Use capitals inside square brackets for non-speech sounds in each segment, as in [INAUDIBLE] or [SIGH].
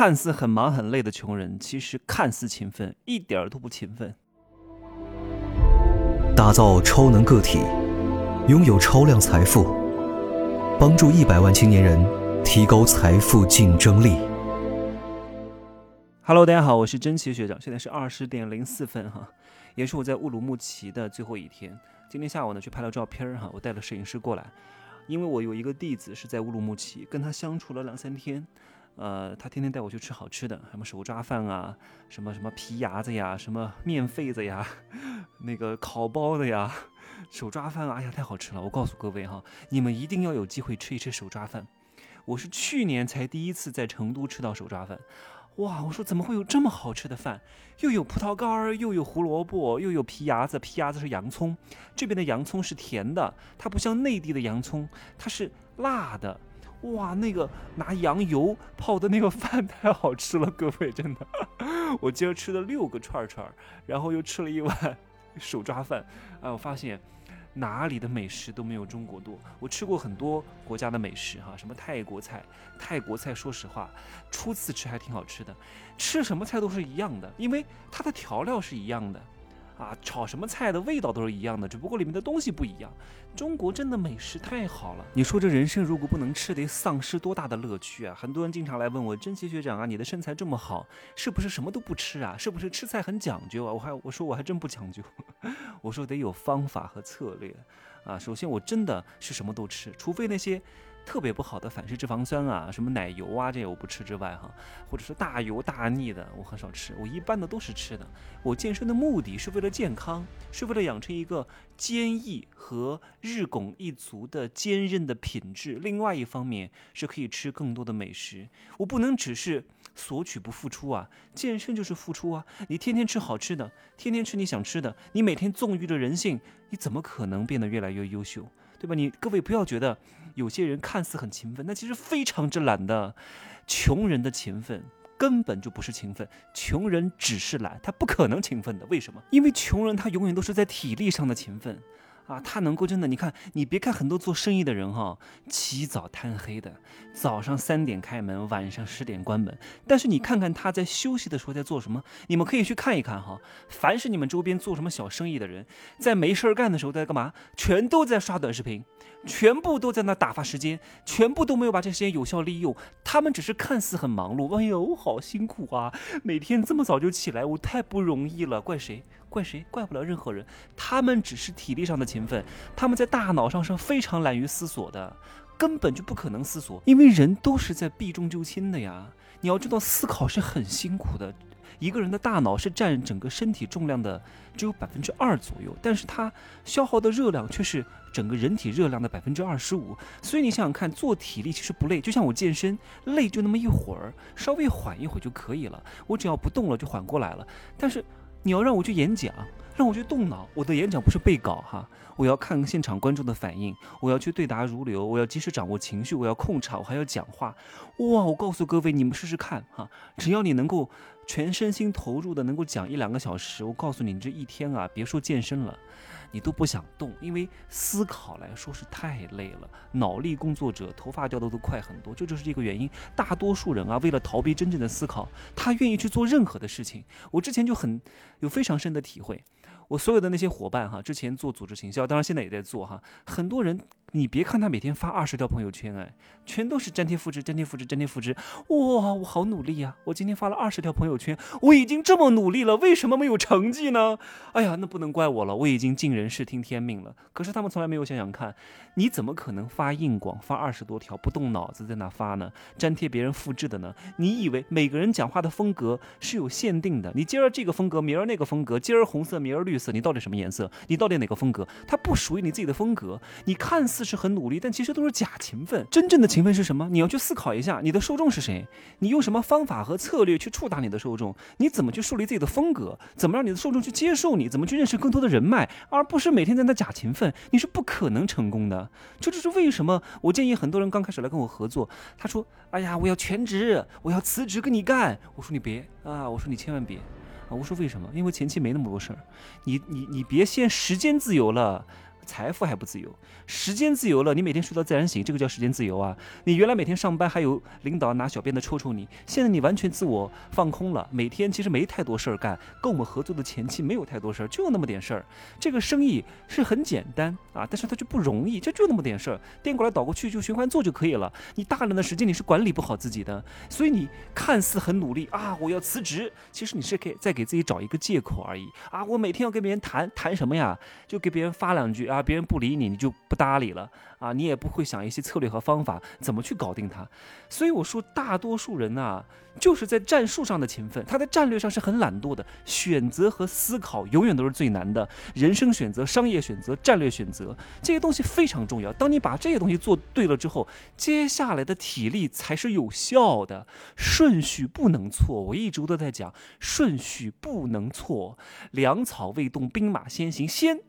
看似很忙很累的穷人，其实看似勤奋，一点儿都不勤奋。打造超能个体，拥有超量财富，帮助一百万青年人提高财富竞争力。Hello，大家好，我是真奇学长，现在是二十点零四分哈，也是我在乌鲁木齐的最后一天。今天下午呢，去拍了照片哈，我带了摄影师过来，因为我有一个弟子是在乌鲁木齐，跟他相处了两三天。呃，他天天带我去吃好吃的，什么手抓饭啊，什么什么皮牙子呀，什么面肺子呀，[LAUGHS] 那个烤包子呀，手抓饭，哎呀，太好吃了！我告诉各位哈，你们一定要有机会吃一吃手抓饭。我是去年才第一次在成都吃到手抓饭，哇！我说怎么会有这么好吃的饭？又有葡萄干儿，又有胡萝卜，又有皮牙子，皮牙子是洋葱，这边的洋葱是甜的，它不像内地的洋葱，它是辣的。哇，那个拿羊油泡的那个饭太好吃了，各位真的，我今儿吃了六个串串，然后又吃了一碗 [LAUGHS] 手抓饭，哎，我发现哪里的美食都没有中国多。我吃过很多国家的美食哈，什么泰国菜，泰国菜说实话，初次吃还挺好吃的，吃什么菜都是一样的，因为它的调料是一样的。啊，炒什么菜的味道都是一样的，只不过里面的东西不一样。中国真的美食太好了，你说这人生如果不能吃，得丧失多大的乐趣啊！很多人经常来问我，珍奇学长啊，你的身材这么好，是不是什么都不吃啊？是不是吃菜很讲究啊？我还我说我还真不讲究，[LAUGHS] 我说得有方法和策略啊。首先我真的是什么都吃，除非那些。特别不好的反式脂肪酸啊，什么奶油啊，这些我不吃之外哈，或者是大油大腻的，我很少吃。我一般的都是吃的。我健身的目的是为了健康，是为了养成一个坚毅和日拱一卒的坚韧的品质。另外一方面是可以吃更多的美食。我不能只是索取不付出啊！健身就是付出啊！你天天吃好吃的，天天吃你想吃的，你每天纵欲着人性，你怎么可能变得越来越优秀？对吧？你各位不要觉得有些人看似很勤奋，那其实非常之懒的。穷人的勤奋根本就不是勤奋，穷人只是懒，他不可能勤奋的。为什么？因为穷人他永远都是在体力上的勤奋。啊，他能够真的，你看，你别看很多做生意的人哈，起早贪黑的，早上三点开门，晚上十点关门，但是你看看他在休息的时候在做什么，你们可以去看一看哈。凡是你们周边做什么小生意的人，在没事儿干的时候在干嘛？全都在刷短视频，全部都在那打发时间，全部都没有把这时间有效利用。他们只是看似很忙碌，哎呦，好辛苦啊，每天这么早就起来，我太不容易了，怪谁？怪谁？怪不了任何人。他们只是体力上的勤奋，他们在大脑上是非常懒于思索的，根本就不可能思索，因为人都是在避重就轻的呀。你要知道，思考是很辛苦的。一个人的大脑是占整个身体重量的只有百分之二左右，但是它消耗的热量却是整个人体热量的百分之二十五。所以你想想看，做体力其实不累，就像我健身，累就那么一会儿，稍微缓一会儿就可以了。我只要不动了，就缓过来了。但是。你要让我去演讲，让我去动脑，我的演讲不是背稿哈，我要看现场观众的反应，我要去对答如流，我要及时掌握情绪，我要控场，我还要讲话。哇，我告诉各位，你们试试看哈，只要你能够全身心投入的，能够讲一两个小时，我告诉你，你这一天啊，别说健身了。你都不想动，因为思考来说是太累了。脑力工作者头发掉的都快很多，这就是这个原因。大多数人啊，为了逃避真正的思考，他愿意去做任何的事情。我之前就很有非常深的体会。我所有的那些伙伴哈，之前做组织行销，当然现在也在做哈，很多人。你别看他每天发二十条朋友圈，哎，全都是粘贴复制、粘贴复制、粘贴复制。哇，我好努力呀！我今天发了二十条朋友圈，我已经这么努力了，为什么没有成绩呢？哎呀，那不能怪我了，我已经尽人事听天命了。可是他们从来没有想想看，你怎么可能发硬广发二十多条不动脑子在那发呢？粘贴别人复制的呢？你以为每个人讲话的风格是有限定的？你今儿这个风格，明儿那个风格，今儿红色，明儿绿色，你到底什么颜色？你到底哪个风格？它不属于你自己的风格。你看似似。是很努力，但其实都是假勤奋。真正的勤奋是什么？你要去思考一下，你的受众是谁？你用什么方法和策略去触达你的受众？你怎么去树立自己的风格？怎么让你的受众去接受你？怎么去认识更多的人脉？而不是每天在那假勤奋，你是不可能成功的。这就是为什么我建议很多人刚开始来跟我合作，他说：“哎呀，我要全职，我要辞职跟你干。”我说：“你别啊，我说你千万别啊。”我说：“为什么？因为前期没那么多事儿，你你你别先时间自由了。”财富还不自由，时间自由了，你每天睡到自然醒，这个叫时间自由啊。你原来每天上班还有领导拿小鞭子抽抽你，现在你完全自我放空了，每天其实没太多事儿干，跟我们合作的前期没有太多事儿，就那么点事儿。这个生意是很简单啊，但是它就不容易，这就那么点事儿，颠过来倒过去就循环做就可以了。你大量的时间你是管理不好自己的，所以你看似很努力啊，我要辞职，其实你是给在给自己找一个借口而已啊。我每天要跟别人谈谈什么呀？就给别人发两句啊，别人不理你，你就不搭理了啊，你也不会想一些策略和方法怎么去搞定他。所以我说，大多数人呐，就是在战术上的勤奋，他在战略上是很懒惰的，选择和思考永远都是最难的。人生选择、商业选择、战略选择这些东西非常重要。当你把这些东西做对了之后，接下来的体力才是有效的，顺序不能错。我一直都在讲，顺序不能错。粮草未动，兵马先行，先。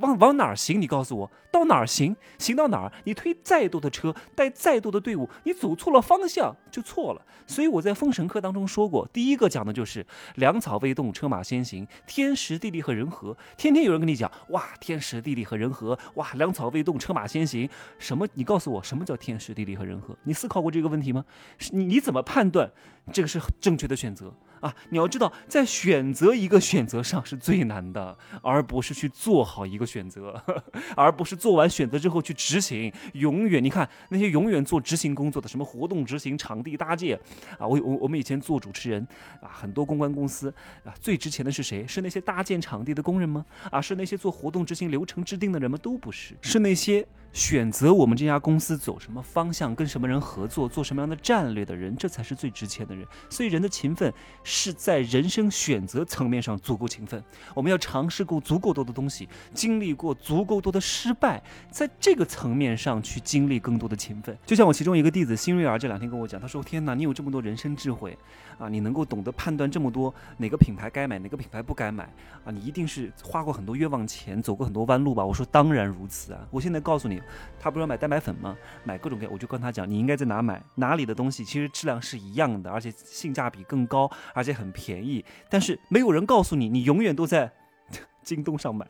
往往哪儿行？你告诉我，到哪儿行？行到哪儿？你推再多的车，带再多的队伍，你走错了方向就错了。所以我在封神课当中说过，第一个讲的就是粮草未动，车马先行，天时地利和人和。天天有人跟你讲，哇，天时地利和人和，哇，粮草未动，车马先行。什么？你告诉我，什么叫天时地利和人和？你思考过这个问题吗？你你怎么判断这个是正确的选择？啊，你要知道，在选择一个选择上是最难的，而不是去做好一个选择，[LAUGHS] 而不是做完选择之后去执行。永远，你看那些永远做执行工作的，什么活动执行、场地搭建，啊，我我我们以前做主持人，啊，很多公关公司，啊，最值钱的是谁？是那些搭建场地的工人吗？啊，是那些做活动执行流程制定的人吗？都不是，是那些。选择我们这家公司走什么方向，跟什么人合作，做什么样的战略的人，这才是最值钱的人。所以，人的勤奋是在人生选择层面上足够勤奋。我们要尝试过足够多的东西，经历过足够多的失败，在这个层面上去经历更多的勤奋。就像我其中一个弟子新瑞儿这两天跟我讲，他说：“天哪，你有这么多人生智慧啊！你能够懂得判断这么多哪个品牌该买，哪个品牌不该买啊！你一定是花过很多冤枉钱，走过很多弯路吧？”我说：“当然如此啊！我现在告诉你。”他不是要买蛋白粉吗？买各种各样，我就跟他讲，你应该在哪买，哪里的东西其实质量是一样的，而且性价比更高，而且很便宜。但是没有人告诉你，你永远都在 [LAUGHS] 京东上买，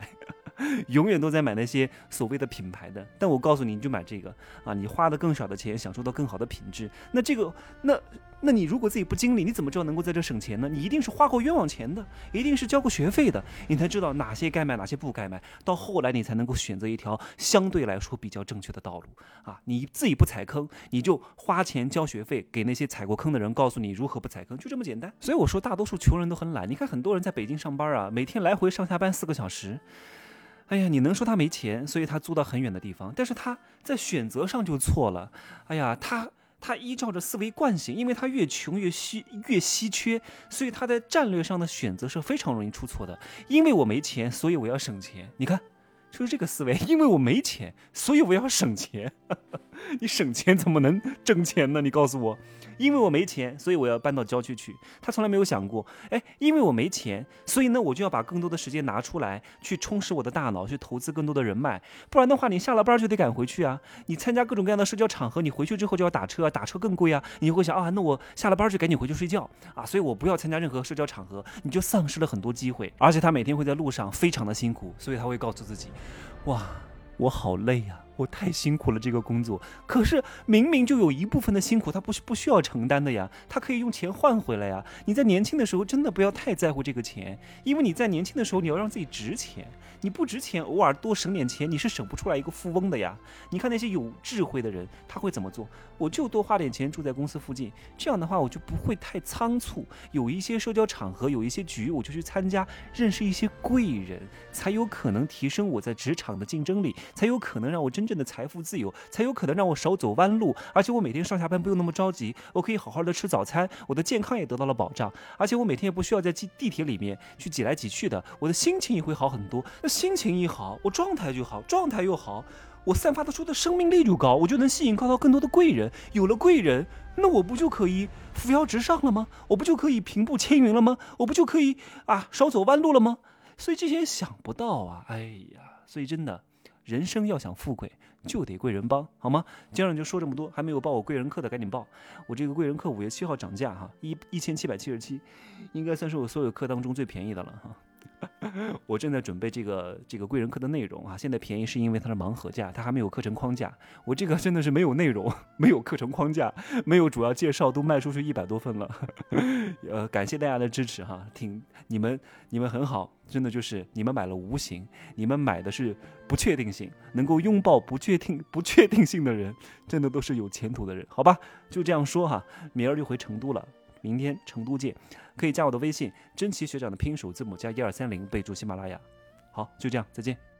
永远都在买那些所谓的品牌的。但我告诉你，你就买这个啊，你花的更少的钱，享受到更好的品质。那这个那。那你如果自己不经历，你怎么知道能够在这省钱呢？你一定是花过冤枉钱的，一定是交过学费的，你才知道哪些该买，哪些不该买。到后来，你才能够选择一条相对来说比较正确的道路啊！你自己不踩坑，你就花钱交学费给那些踩过坑的人，告诉你如何不踩坑，就这么简单。所以我说，大多数穷人都很懒。你看，很多人在北京上班啊，每天来回上下班四个小时。哎呀，你能说他没钱，所以他租到很远的地方，但是他在选择上就错了。哎呀，他。他依照着思维惯性，因为他越穷越稀越稀缺，所以他在战略上的选择是非常容易出错的。因为我没钱，所以我要省钱。你看，就是这个思维。因为我没钱，所以我要省钱。[LAUGHS] 你省钱怎么能挣钱呢？你告诉我。因为我没钱，所以我要搬到郊区去。他从来没有想过，哎，因为我没钱，所以呢，我就要把更多的时间拿出来去充实我的大脑，去投资更多的人脉。不然的话，你下了班就得赶回去啊。你参加各种各样的社交场合，你回去之后就要打车，打车更贵啊。你会想啊，那我下了班就赶紧回去睡觉啊。所以我不要参加任何社交场合，你就丧失了很多机会。而且他每天会在路上非常的辛苦，所以他会告诉自己，哇，我好累呀。我太辛苦了，这个工作。可是明明就有一部分的辛苦，他不是不需要承担的呀，他可以用钱换回来呀。你在年轻的时候真的不要太在乎这个钱，因为你在年轻的时候你要让自己值钱。你不值钱，偶尔多省点钱，你是省不出来一个富翁的呀。你看那些有智慧的人，他会怎么做？我就多花点钱住在公司附近，这样的话我就不会太仓促。有一些社交场合，有一些局，我就去参加，认识一些贵人，才有可能提升我在职场的竞争力，才有可能让我真正的财富自由，才有可能让我少走弯路。而且我每天上下班不用那么着急，我可以好好的吃早餐，我的健康也得到了保障。而且我每天也不需要在地地铁里面去挤来挤去的，我的心情也会好很多。那心情一好，我状态就好，状态又好，我散发得出的生命力就高，我就能吸引到更多的贵人。有了贵人，那我不就可以扶摇直上了吗？我不就可以平步青云了吗？我不就可以啊少走弯路了吗？所以这些想不到啊！哎呀，所以真的，人生要想富贵，就得贵人帮，好吗？今儿就说这么多，还没有报我贵人课的赶紧报。我这个贵人课五月七号涨价哈，一一千七百七十七，应该算是我所有课当中最便宜的了哈。[LAUGHS] 我正在准备这个这个贵人课的内容啊，现在便宜是因为它是盲盒价，它还没有课程框架。我这个真的是没有内容，没有课程框架，没有主要介绍，都卖出去一百多份了。[LAUGHS] 呃，感谢大家的支持哈，挺你们你们很好，真的就是你们买了无形，你们买的是不确定性，能够拥抱不确定不确定性的人，真的都是有前途的人，好吧？就这样说哈，明儿就回成都了。明天成都见，可以加我的微信，真奇学长的拼音首字母加一二三零，备注喜马拉雅。好，就这样，再见。